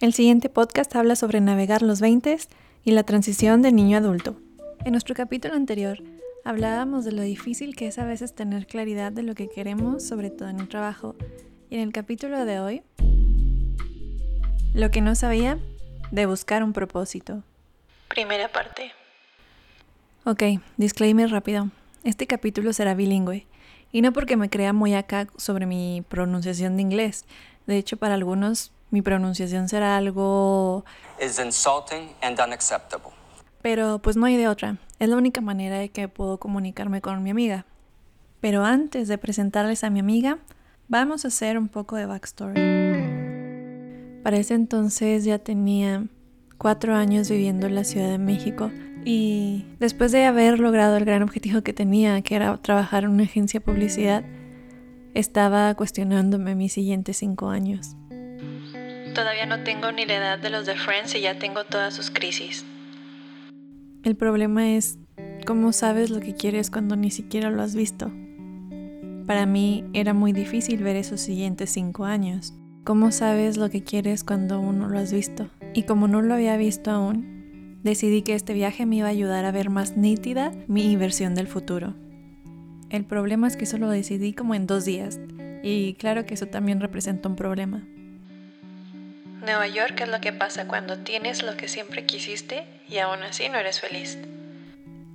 El siguiente podcast habla sobre navegar los 20 y la transición de niño a adulto. En nuestro capítulo anterior hablábamos de lo difícil que es a veces tener claridad de lo que queremos, sobre todo en el trabajo. Y en el capítulo de hoy, lo que no sabía de buscar un propósito. Primera parte. Ok, disclaimer rápido. Este capítulo será bilingüe. Y no porque me crea muy acá sobre mi pronunciación de inglés. De hecho, para algunos mi pronunciación será algo... is insulting and unacceptable. Pero pues no hay de otra. Es la única manera de que puedo comunicarme con mi amiga. Pero antes de presentarles a mi amiga, vamos a hacer un poco de backstory. Para ese entonces ya tenía cuatro años viviendo en la Ciudad de México y después de haber logrado el gran objetivo que tenía, que era trabajar en una agencia de publicidad, estaba cuestionándome mis siguientes cinco años. Todavía no tengo ni la edad de los de Friends y ya tengo todas sus crisis. El problema es cómo sabes lo que quieres cuando ni siquiera lo has visto. Para mí era muy difícil ver esos siguientes cinco años. ¿Cómo sabes lo que quieres cuando aún no lo has visto? Y como no lo había visto aún, decidí que este viaje me iba a ayudar a ver más nítida mi versión del futuro. El problema es que eso lo decidí como en dos días, y claro que eso también representa un problema. Nueva York es lo que pasa cuando tienes lo que siempre quisiste y aún así no eres feliz.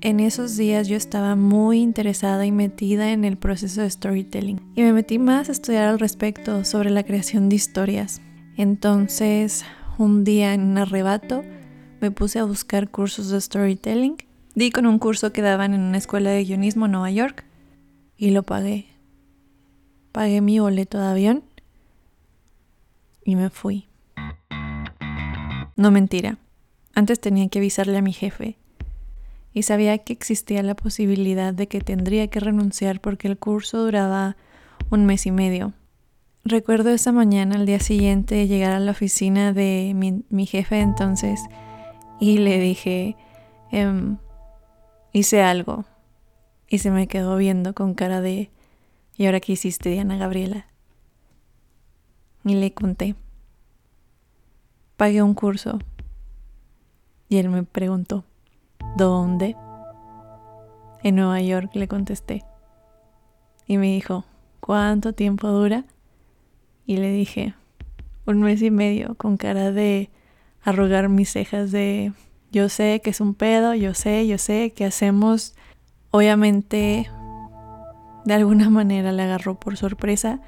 En esos días yo estaba muy interesada y metida en el proceso de storytelling y me metí más a estudiar al respecto sobre la creación de historias. Entonces, un día en un arrebato, me puse a buscar cursos de storytelling. Di con un curso que daban en una escuela de guionismo en Nueva York y lo pagué. Pagué mi boleto de avión y me fui. No mentira. Antes tenía que avisarle a mi jefe y sabía que existía la posibilidad de que tendría que renunciar porque el curso duraba un mes y medio. Recuerdo esa mañana, al día siguiente, llegar a la oficina de mi, jefe entonces y le dije, em, hice algo. Y se me quedó viendo con cara de, ¿y ahora qué hiciste, Diana Gabriela? Y le conté. Pagué un curso. Y él me preguntó, ¿Dónde? En Nueva York, le contesté. Y me dijo, ¿cuánto tiempo dura? Y le dije, un mes y medio, con cara de arrugar mis cejas de, yo sé que es un pedo, yo sé, yo sé que hacemos. Obviamente, de alguna manera le agarró por sorpresa,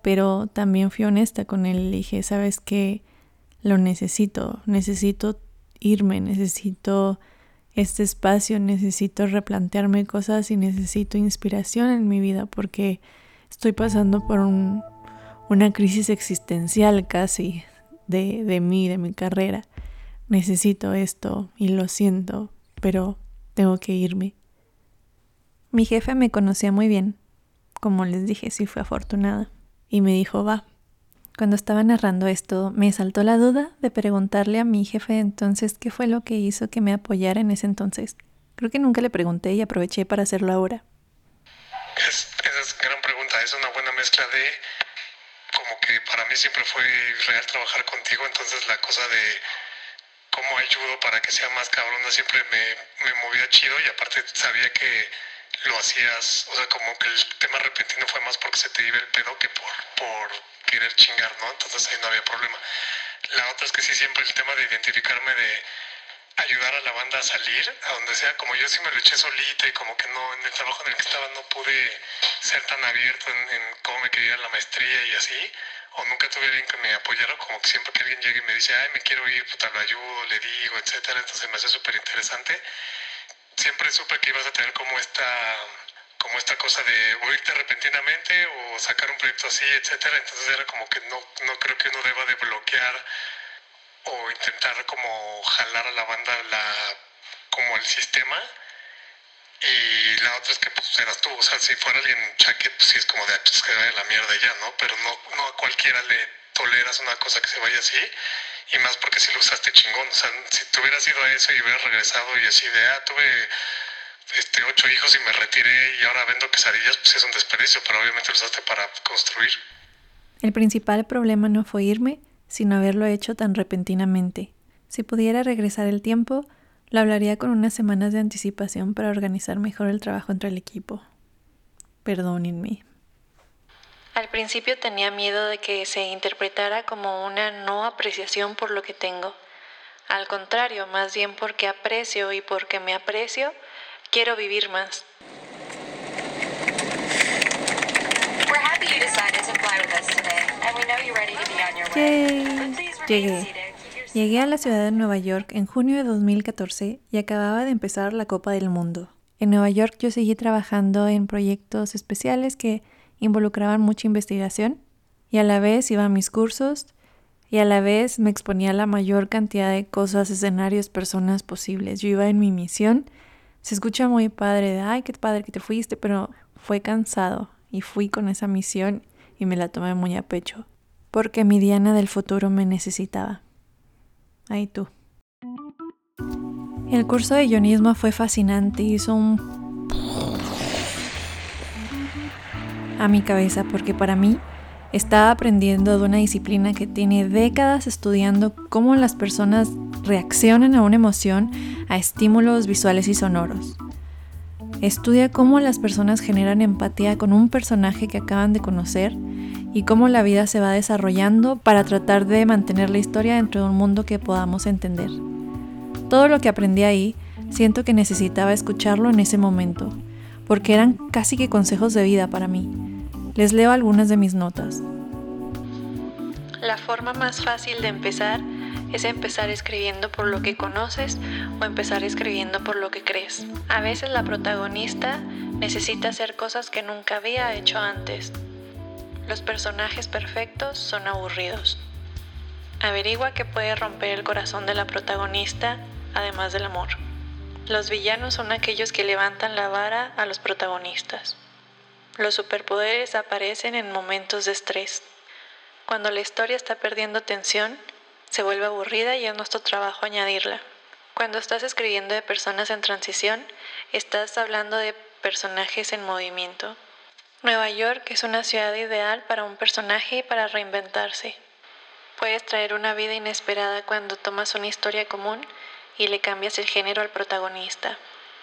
pero también fui honesta con él. Le dije, sabes que lo necesito, necesito irme, necesito este espacio, necesito replantearme cosas y necesito inspiración en mi vida porque estoy pasando por una crisis existencial casi de, de mí, de mi carrera. Necesito esto y lo siento, pero tengo que irme. Mi jefe me conocía muy bien, como les dije, sí fue afortunada, y me dijo, va, cuando estaba narrando esto, me saltó la duda de preguntarle a mi jefe entonces qué fue lo que hizo que me apoyara en ese entonces. Creo que nunca le pregunté y aproveché para hacerlo ahora. Es, esa es gran pregunta, es una buena mezcla de como que para mí siempre fue real trabajar contigo, entonces la cosa de cómo ayudo para que sea más cabrona siempre me, me movía chido y aparte sabía que lo hacías, o sea, como que el tema repentino fue más porque se te iba el pedo que por, por querer chingar, ¿no? Entonces ahí no había problema. La otra es que sí, siempre el tema de identificarme de ayudar a la banda a salir, a donde sea, como yo sí me lo eché solita y como que no, en el trabajo en el que estaba no pude ser tan abierto en, cómo me quería la maestría y así, o nunca tuve alguien que me apoyara, como que siempre que alguien llegue y me dice, ay, me quiero ir, puta, lo ayudo, le digo, etcétera, entonces me hace súper interesante. Siempre supe que ibas a tener como esta como esta cosa de o irte repentinamente o sacar un proyecto así, etcétera. Entonces era como que no, no creo que uno deba de bloquear o intentar como jalar a la banda la, como el sistema. Y la otra es que pues eras tú, o sea, si fuera alguien chaquet, pues sí es como de, pues que la mierda ya, ¿no? Pero no, no a cualquiera le toleras una cosa que se vaya así, y más porque si lo usaste chingón, o sea, si te hubieras ido a eso y hubieras regresado y así de, ah, tuve este, ocho hijos y me retiré y ahora vendo quesadillas, pues es un desperdicio, pero obviamente lo usaste para construir. El principal problema no fue irme, sin haberlo hecho tan repentinamente. Si pudiera regresar el tiempo, lo hablaría con unas semanas de anticipación para organizar mejor el trabajo entre el equipo. Perdónenme. Al principio tenía miedo de que se interpretara como una no apreciación por lo que tengo. Al contrario, más bien porque aprecio y porque me aprecio, quiero vivir más. Llegué. Llegué a la ciudad de Nueva York en junio de 2014 y acababa de empezar la Copa del Mundo. En Nueva York yo seguí trabajando en proyectos especiales que involucraban mucha investigación y a la vez iba a mis cursos y a la vez me exponía a la mayor cantidad de cosas, escenarios, personas posibles. Yo iba en mi misión. Se escucha muy padre de, ay, qué padre que te fuiste, pero fue cansado y fui con esa misión y me la tomé muy a pecho, porque mi Diana del futuro me necesitaba. Ahí tú. El curso de guionismo fue fascinante, hizo un a mi cabeza porque para mí estaba aprendiendo de una disciplina que tiene décadas estudiando cómo las personas reaccionan a una emoción, a estímulos visuales y sonoros. Estudia cómo las personas generan empatía con un personaje que acaban de conocer y cómo la vida se va desarrollando para tratar de mantener la historia dentro de un mundo que podamos entender. Todo lo que aprendí ahí, siento que necesitaba escucharlo en ese momento, porque eran casi que consejos de vida para mí. Les leo algunas de mis notas. La forma más fácil de empezar es empezar escribiendo por lo que conoces o empezar escribiendo por lo que crees. A veces la protagonista necesita hacer cosas que nunca había hecho antes. Los personajes perfectos son aburridos. Averigua qué puede romper el corazón de la protagonista, además del amor. Los villanos son aquellos que levantan la vara a los protagonistas. Los superpoderes aparecen en momentos de estrés. Cuando la historia está perdiendo tensión, se vuelve aburrida y es nuestro trabajo añadirla. Cuando estás escribiendo de personas en transición, estás hablando de personajes en movimiento. Nueva York es una ciudad ideal para un personaje y para reinventarse. Puedes traer una vida inesperada cuando tomas una historia común y le cambias el género al protagonista.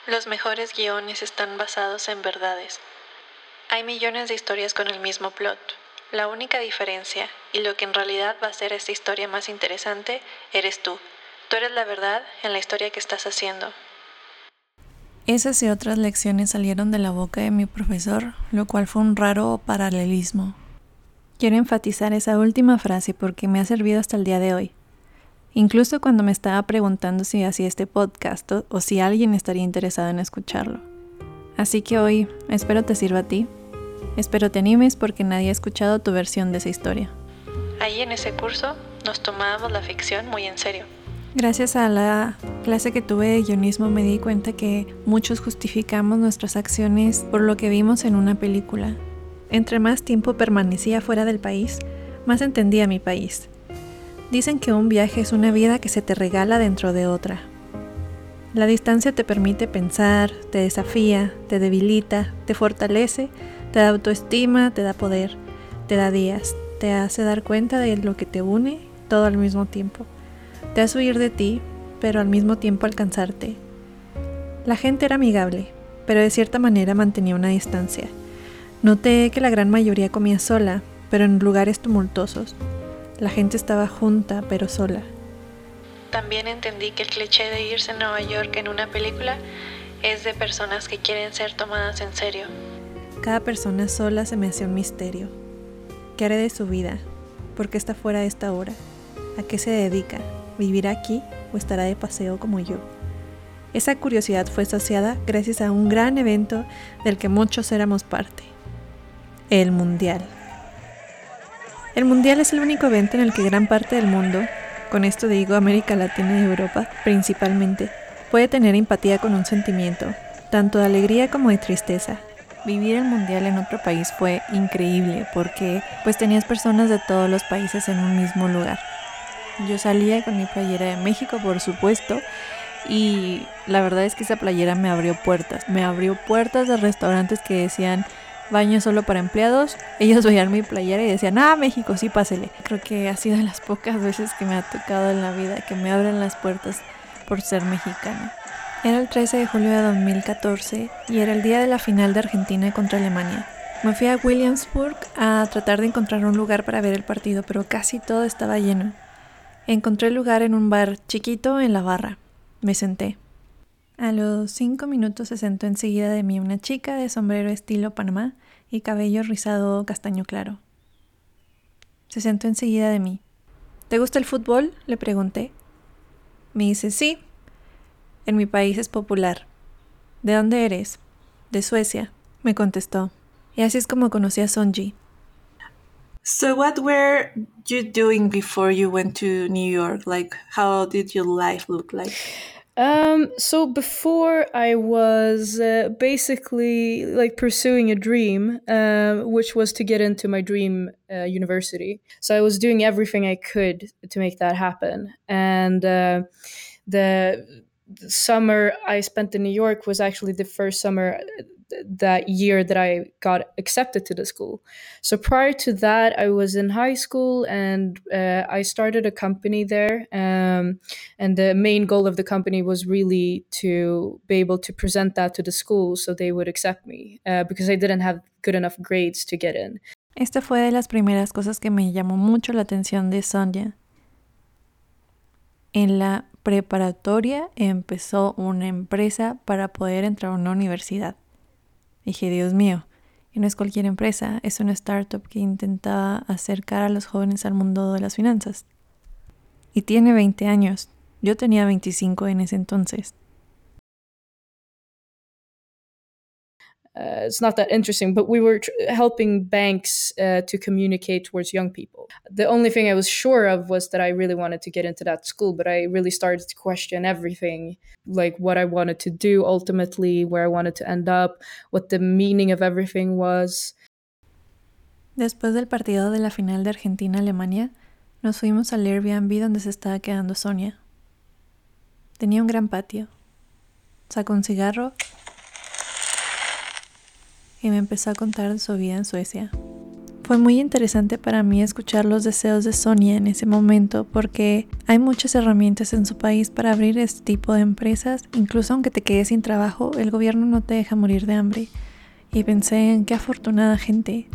Los mejores guiones están basados en verdades. Hay millones de historias con el mismo plot. La única diferencia, y lo que en realidad va a hacer esta historia más interesante, eres tú. Tú eres la verdad en la historia que estás haciendo. Esas y otras lecciones salieron de la boca de mi profesor, lo cual fue un raro paralelismo. Quiero enfatizar esa última frase porque me ha servido hasta el día de hoy. Incluso cuando me estaba preguntando si hacía este podcast o, o si alguien estaría interesado en escucharlo. Así que hoy espero te sirva a ti Espero te animes porque nadie ha escuchado tu versión de esa historia. Ahí en ese curso nos tomábamos la ficción muy en serio. Gracias a la clase que tuve de guionismo me di cuenta que muchos justificamos nuestras acciones por lo que vimos en una película. Entre más tiempo permanecía fuera del país, más entendía mi país. Dicen que un viaje es una vida que se te regala dentro de otra. La distancia te permite pensar, te desafía, te debilita, te fortalece te da autoestima, te da poder, te da días, te hace dar cuenta de lo que te une todo al mismo tiempo. Te hace huir de ti, pero al mismo tiempo alcanzarte. La gente era amigable, pero de cierta manera mantenía una distancia. Noté que la gran mayoría comía sola, pero en lugares tumultuosos. La gente estaba junta, pero sola. También entendí que el cliché de irse a Nueva York en una película es de personas que quieren ser tomadas en serio, cada persona sola se me hacía un misterio. ¿Qué haré de su vida? ¿Por qué está fuera de esta hora? ¿A qué se dedica? ¿Vivirá aquí o estará de paseo como yo? Esa curiosidad fue saciada gracias a un gran evento del que muchos éramos parte. El Mundial. El Mundial es el único evento en el que gran parte del mundo, con esto digo América Latina y Europa principalmente, puede tener empatía con un sentimiento, tanto de alegría como de tristeza, Vivir el mundial en otro país fue increíble porque pues tenías personas de todos los países en un mismo lugar. Yo salía con mi playera de México, por supuesto, y la verdad es que esa playera me abrió puertas. Me abrió puertas de restaurantes que decían baño solo para empleados. Ellos veían mi playera y decían, ah, México, sí, pásele. Creo que ha sido de las pocas veces que me ha tocado en la vida que me abren las puertas por ser mexicana. Era el 13 de julio de 2014 y era el día de la final de Argentina contra Alemania. Me fui a Williamsburg a tratar de encontrar un lugar para ver el partido, pero casi todo estaba lleno. Encontré el lugar en un bar chiquito en la barra. Me senté. A los cinco minutos se sentó enseguida de mí una chica de sombrero estilo Panamá y cabello rizado castaño claro. Se sentó enseguida de mí. ¿Te gusta el fútbol? le pregunté. Me dice, sí. En mi país es popular. ¿De dónde eres? De Suecia, me contestó. Y así es como conocí a Sonji. So, what were you doing before you went to New York? Like, how did your life look like? Um, so before I was uh, basically like pursuing a dream, uh, which was to get into my dream uh, university. So I was doing everything I could to make that happen. And uh, the summer I spent in New York was actually the first summer that year that I got accepted to the school. So prior to that, I was in high school and uh, I started a company there. Um, and the main goal of the company was really to be able to present that to the school so they would accept me uh, because I didn't have good enough grades to get in. Esta fue de las primeras cosas que me llamó mucho la atención de Sonia. En la preparatoria empezó una empresa para poder entrar a una universidad. Dije, Dios mío, y no es cualquier empresa, es una startup que intenta acercar a los jóvenes al mundo de las finanzas. Y tiene 20 años. Yo tenía 25 en ese entonces. Uh, it's not that interesting, but we were tr- helping banks uh, to communicate towards young people. The only thing I was sure of was that I really wanted to get into that school, but I really started to question everything like what I wanted to do ultimately, where I wanted to end up, what the meaning of everything was. Después del partido de la final de Argentina-Alemania, nos fuimos al Airbnb donde se estaba quedando Sonia. Tenía un gran patio. Sacó un cigarro y me empezó a contar su vida en Suecia. Fue muy interesante para mí escuchar los deseos de Sonia en ese momento porque hay muchas herramientas en su país para abrir este tipo de empresas. Incluso aunque te quedes sin trabajo, el gobierno no te deja morir de hambre. Y pensé en qué afortunada gente.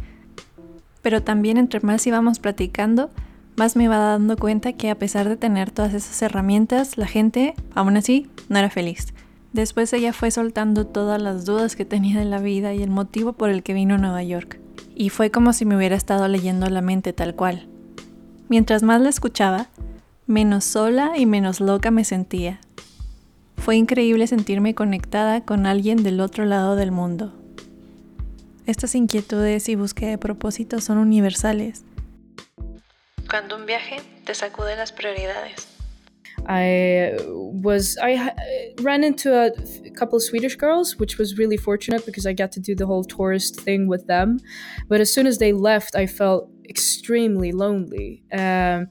Pero también entre más íbamos platicando, más me iba dando cuenta que a pesar de tener todas esas herramientas, la gente, aún así, no era feliz. Después ella fue soltando todas las dudas que tenía de la vida y el motivo por el que vino a Nueva York. Y fue como si me hubiera estado leyendo la mente tal cual. Mientras más la escuchaba, menos sola y menos loca me sentía. Fue increíble sentirme conectada con alguien del otro lado del mundo. Estas inquietudes y búsqueda de propósito son universales. Cuando un viaje te sacude las prioridades. I was I ran into a couple of Swedish girls, which was really fortunate because I got to do the whole tourist thing with them. But as soon as they left, I felt extremely lonely. Um,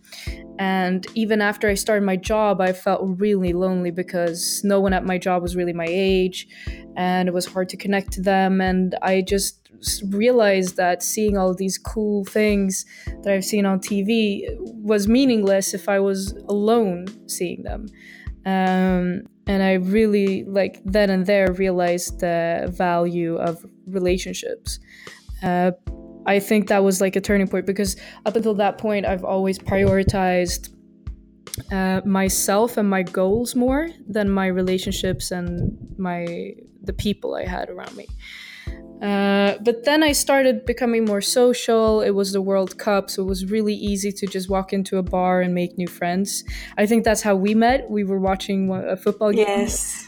and even after I started my job, I felt really lonely because no one at my job was really my age, and it was hard to connect to them. And I just realized that seeing all these cool things that I've seen on TV was meaningless if I was alone seeing them. Um, and I really, like, then and there realized the value of relationships. Uh, I think that was like a turning point because up until that point, I've always prioritized uh, myself and my goals more than my relationships and my the people I had around me. Uh, but then I started becoming more social. It was the World Cup, so it was really easy to just walk into a bar and make new friends. I think that's how we met. We were watching a football game. Yes.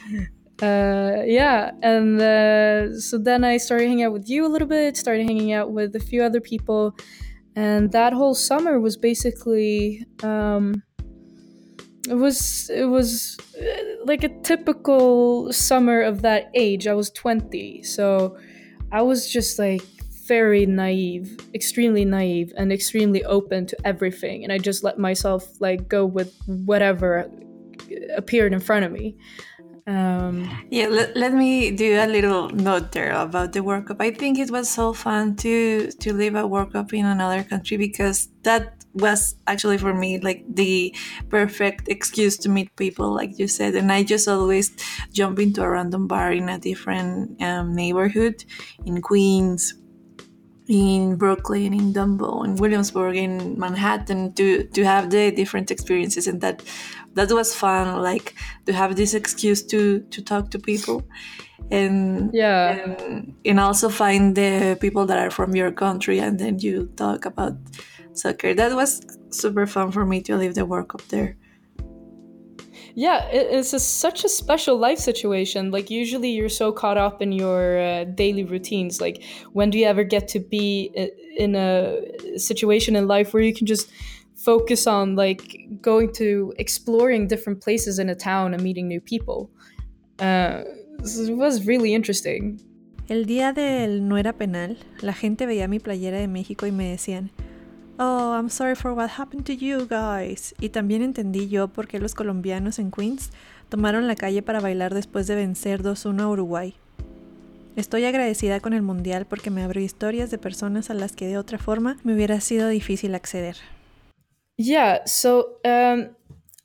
Uh, yeah, and uh, so then I started hanging out with you a little bit. Started hanging out with a few other people, and that whole summer was basically. Um, it was it was uh, like a typical summer of that age. I was 20, so I was just like very naive, extremely naive, and extremely open to everything. And I just let myself like go with whatever appeared in front of me. Um, yeah, let, let me do a little note there about the World Cup. I think it was so fun to to live a World Cup in another country because that was actually for me like the perfect excuse to meet people, like you said. And I just always jump into a random bar in a different um, neighborhood in Queens, in Brooklyn, in Dumbo, in Williamsburg, in Manhattan to to have the different experiences, and that that was fun. Like to have this excuse to to talk to people, and yeah, and, and also find the people that are from your country, and then you talk about soccer. That was super fun for me to live the World Cup there. Yeah, it's a, such a special life situation. Like usually you're so caught up in your uh, daily routines. Like when do you ever get to be in a situation in life where you can just focus on like going to exploring different places in a town and meeting new people? Uh, it was really interesting. El día del no era penal, la gente veía mi playera de México y me decían, Oh, I'm sorry for what happened to you guys. Y también entendí yo por qué los colombianos en Queens tomaron la calle para bailar después de vencer 2-1 a Uruguay. Estoy agradecida con el Mundial porque me abrió historias de personas a las que de otra forma me hubiera sido difícil acceder. Yeah, so um,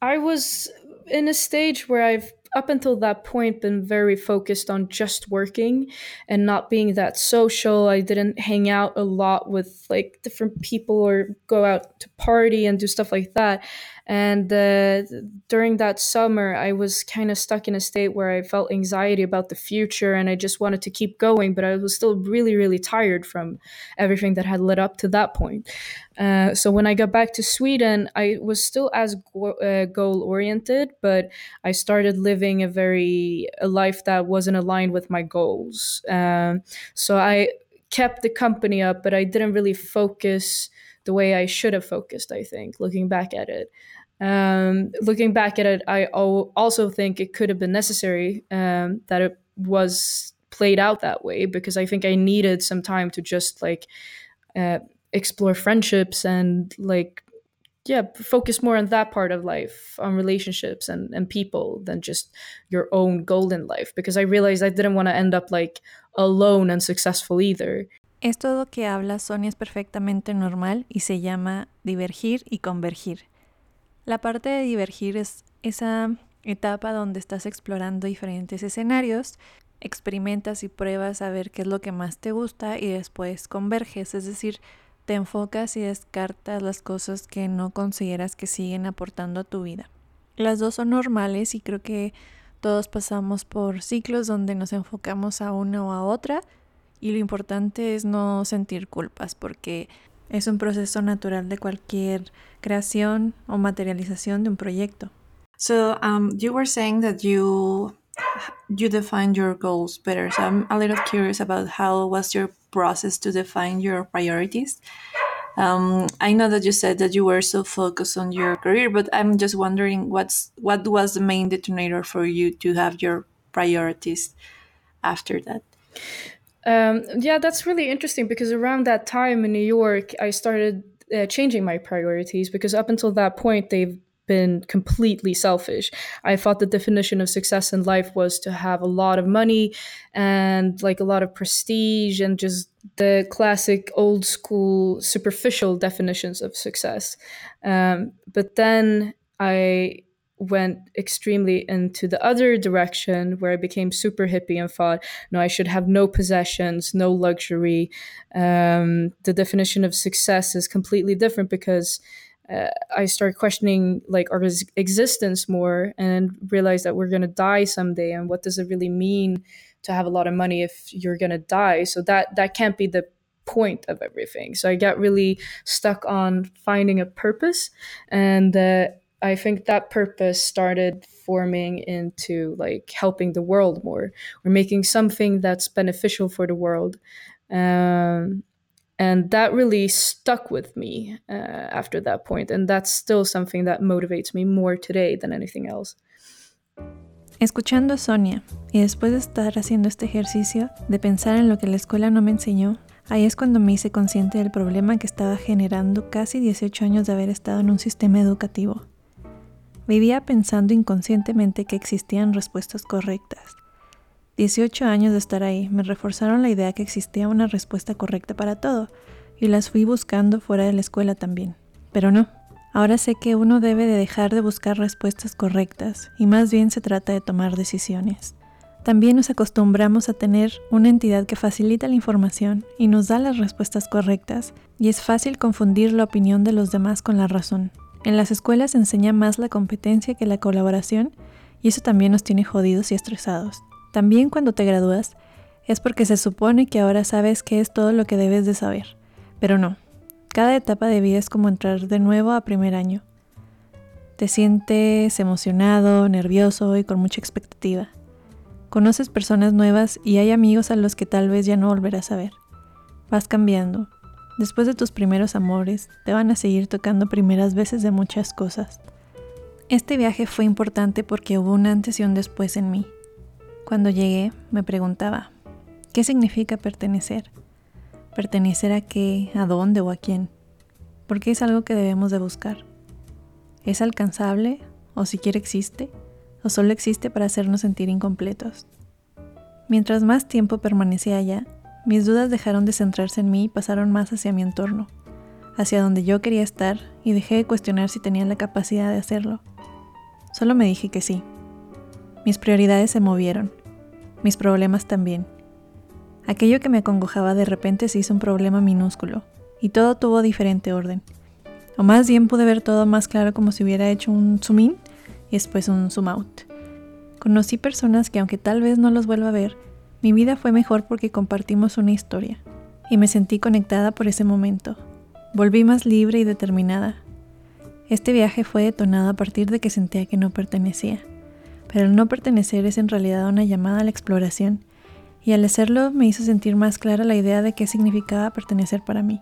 I was in a stage where I've up until that point been very focused on just working and not being that social. I didn't hang out a lot with like different people or go out to party and do stuff like that and uh, during that summer i was kind of stuck in a state where i felt anxiety about the future and i just wanted to keep going but i was still really really tired from everything that had led up to that point uh, so when I got back to Sweden, I was still as go- uh, goal oriented, but I started living a very a life that wasn't aligned with my goals. Um, so I kept the company up, but I didn't really focus the way I should have focused. I think looking back at it. Um, looking back at it, I also think it could have been necessary um, that it was played out that way because I think I needed some time to just like uh, explore friendships and like yeah focus more on that part of life on relationships and, and people than just your own golden life because i realized i didn't want to end up like alone and successful either Esto lo que habla Sonia es perfectamente normal y se llama divergir y convergir. La parte de divergir es esa etapa donde estás explorando diferentes escenarios, experimentas y pruebas a ver qué es lo que más te gusta y después converges, es decir, te enfocas y descartas las cosas que no consideras que siguen aportando a tu vida. Las dos son normales y creo que todos pasamos por ciclos donde nos enfocamos a una o a otra y lo importante es no sentir culpas porque es un proceso natural de cualquier creación o materialización de un proyecto. So um, you were saying that you you define your goals better. So I'm a little curious about how was your process to define your priorities. Um, I know that you said that you were so focused on your career, but I'm just wondering what's what was the main detonator for you to have your priorities after that. Um, yeah, that's really interesting because around that time in New York, I started uh, changing my priorities because up until that point, they've been completely selfish. I thought the definition of success in life was to have a lot of money and like a lot of prestige and just the classic old school superficial definitions of success. Um, but then I went extremely into the other direction where I became super hippie and thought, no, I should have no possessions, no luxury. Um, the definition of success is completely different because uh, I started questioning like our existence more and realized that we're going to die someday and what does it really mean to have a lot of money if you're going to die so that that can't be the point of everything so I got really stuck on finding a purpose and uh, I think that purpose started forming into like helping the world more or making something that's beneficial for the world um, and that really stuck with me uh, after that point. and that's still something that motivates me more today than anything else Escuchando a Sonia y después de estar haciendo este ejercicio de pensar en lo que la escuela no me enseñó, ahí es cuando me hice consciente del problema que estaba generando casi 18 años de haber estado en un sistema educativo. Vivía pensando inconscientemente que existían respuestas correctas. 18 años de estar ahí me reforzaron la idea que existía una respuesta correcta para todo, y las fui buscando fuera de la escuela también. Pero no, ahora sé que uno debe de dejar de buscar respuestas correctas, y más bien se trata de tomar decisiones. También nos acostumbramos a tener una entidad que facilita la información y nos da las respuestas correctas, y es fácil confundir la opinión de los demás con la razón. En las escuelas se enseña más la competencia que la colaboración, y eso también nos tiene jodidos y estresados. También cuando te gradúas, es porque se supone que ahora sabes qué es todo lo que debes de saber, pero no. Cada etapa de vida es como entrar de nuevo a primer año. Te sientes emocionado, nervioso y con mucha expectativa. Conoces personas nuevas y hay amigos a los que tal vez ya no volverás a ver. Vas cambiando. Después de tus primeros amores, te van a seguir tocando primeras veces de muchas cosas. Este viaje fue importante porque hubo un antes y un después en mí. Cuando llegué, me preguntaba, ¿qué significa pertenecer? ¿Pertenecer a qué, a dónde o a quién? Porque es algo que debemos de buscar. ¿Es alcanzable o siquiera existe? o solo existe para hacernos sentir incompletos. Mientras más tiempo permanecía allá, mis dudas dejaron de centrarse en mí y pasaron más hacia mi entorno, hacia donde yo quería estar y dejé de cuestionar si tenía la capacidad de hacerlo. Solo me dije que sí. Mis prioridades se movieron, mis problemas también. Aquello que me acongojaba de repente se hizo un problema minúsculo, y todo tuvo diferente orden. O más bien pude ver todo más claro como si hubiera hecho un zoom in y después un zoom out. Conocí personas que aunque tal vez no los vuelva a ver, mi vida fue mejor porque compartimos una historia y me sentí conectada por ese momento. Volví más libre y determinada. Este viaje fue detonado a partir de que sentía que no pertenecía, pero el no pertenecer es en realidad una llamada a la exploración y al hacerlo me hizo sentir más clara la idea de qué significaba pertenecer para mí.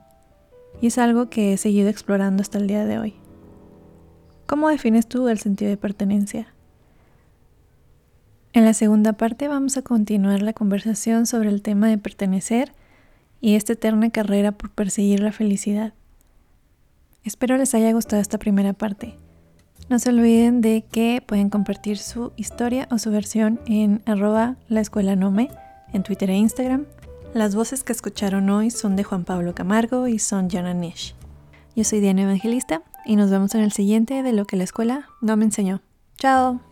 Y es algo que he seguido explorando hasta el día de hoy. ¿Cómo defines tú el sentido de pertenencia? En la segunda parte vamos a continuar la conversación sobre el tema de pertenecer y esta eterna carrera por perseguir la felicidad. Espero les haya gustado esta primera parte. No se olviden de que pueden compartir su historia o su versión en arroba la escuela en Twitter e Instagram. Las voces que escucharon hoy son de Juan Pablo Camargo y son Jana Nish. Yo soy Diana Evangelista y nos vemos en el siguiente de lo que la escuela no me enseñó. Chao.